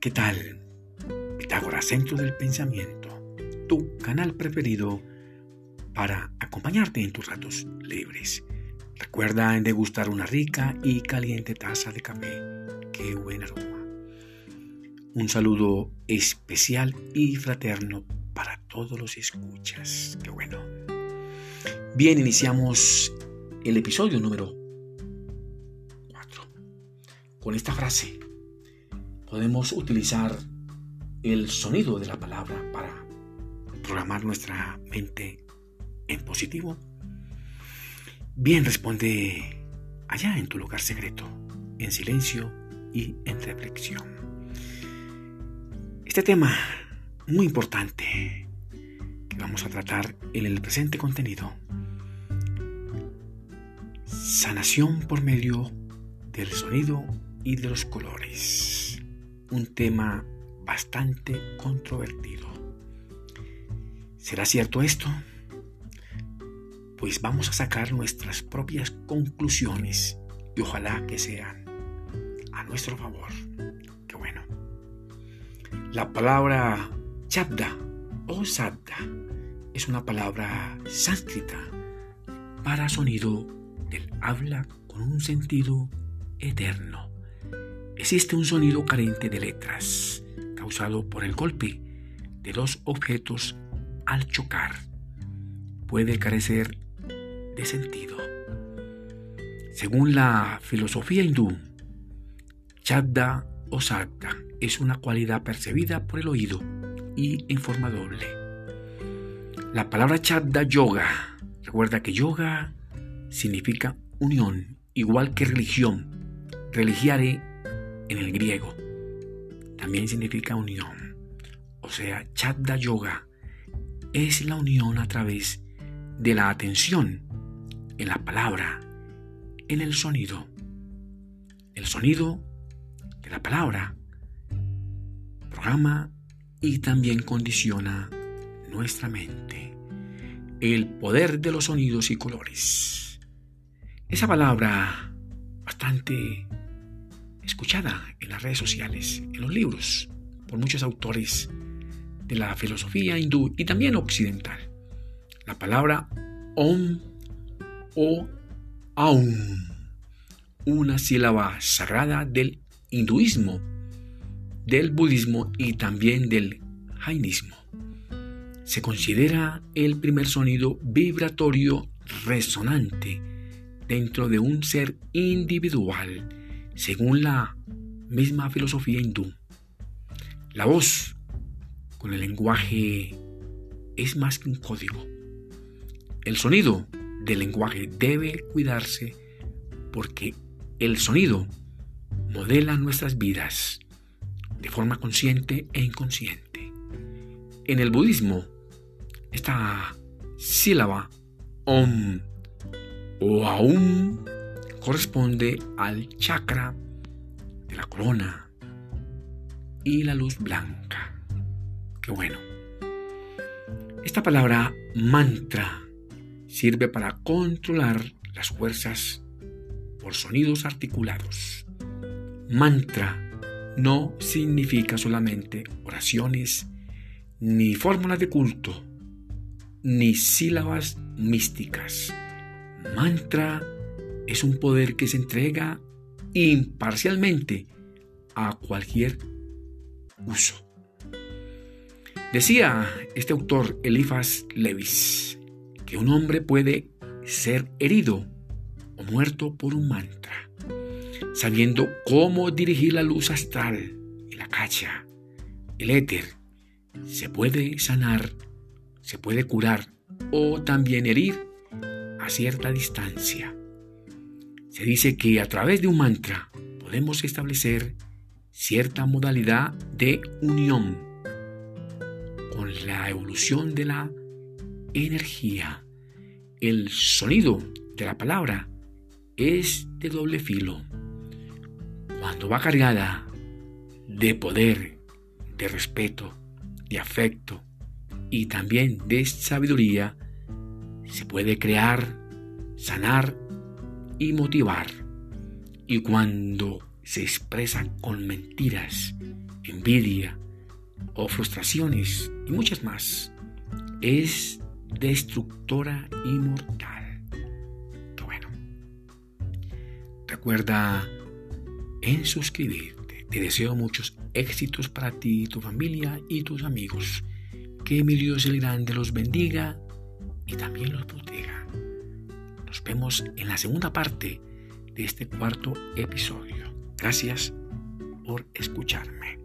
¿qué tal? Pitágoras, Centro del Pensamiento, tu canal preferido para acompañarte en tus ratos libres. Recuerda en degustar una rica y caliente taza de café. ¡Qué buen aroma! Un saludo especial y fraterno para todos los escuchas. ¡Qué bueno! Bien, iniciamos el episodio número 4 con esta frase podemos utilizar el sonido de la palabra para programar nuestra mente en positivo? Bien, responde allá en tu lugar secreto, en silencio y en reflexión. Este tema muy importante que vamos a tratar en el presente contenido, sanación por medio del sonido y de los colores un tema bastante controvertido. ¿Será cierto esto? Pues vamos a sacar nuestras propias conclusiones y ojalá que sean a nuestro favor. Qué bueno. La palabra chabda o sabda es una palabra sánscrita para sonido del habla con un sentido eterno existe un sonido carente de letras, causado por el golpe de dos objetos al chocar. Puede carecer de sentido. Según la filosofía hindú, Chabda o Sadda es una cualidad percibida por el oído y en forma doble. La palabra Chabda yoga, recuerda que yoga significa unión, igual que religión. Religiare en el griego. También significa unión. O sea, Chatda Yoga es la unión a través de la atención en la palabra, en el sonido. El sonido de la palabra programa y también condiciona nuestra mente. El poder de los sonidos y colores. Esa palabra bastante escuchada en las redes sociales, en los libros, por muchos autores de la filosofía hindú y también occidental. La palabra Om o Aum, una sílaba sagrada del hinduismo, del budismo y también del jainismo. Se considera el primer sonido vibratorio resonante dentro de un ser individual según la misma filosofía hindú, la voz con el lenguaje es más que un código. El sonido del lenguaje debe cuidarse porque el sonido modela nuestras vidas de forma consciente e inconsciente. En el budismo, esta sílaba om o aum corresponde al chakra de la corona y la luz blanca. Qué bueno. Esta palabra mantra sirve para controlar las fuerzas por sonidos articulados. Mantra no significa solamente oraciones, ni fórmulas de culto, ni sílabas místicas. Mantra es un poder que se entrega imparcialmente a cualquier uso. Decía este autor Eliphas Levis que un hombre puede ser herido o muerto por un mantra, sabiendo cómo dirigir la luz astral y la cacha, el éter, se puede sanar, se puede curar o también herir a cierta distancia. Se dice que a través de un mantra podemos establecer cierta modalidad de unión con la evolución de la energía. El sonido de la palabra es de doble filo. Cuando va cargada de poder, de respeto, de afecto y también de sabiduría, se puede crear, sanar y motivar. Y cuando se expresa con mentiras, envidia o frustraciones y muchas más es destructora y mortal. Qué bueno. Recuerda en suscribirte. Te deseo muchos éxitos para ti, tu familia y tus amigos. Que mi Dios el Grande los bendiga y también los proteja. Nos vemos en la segunda parte de este cuarto episodio. Gracias por escucharme.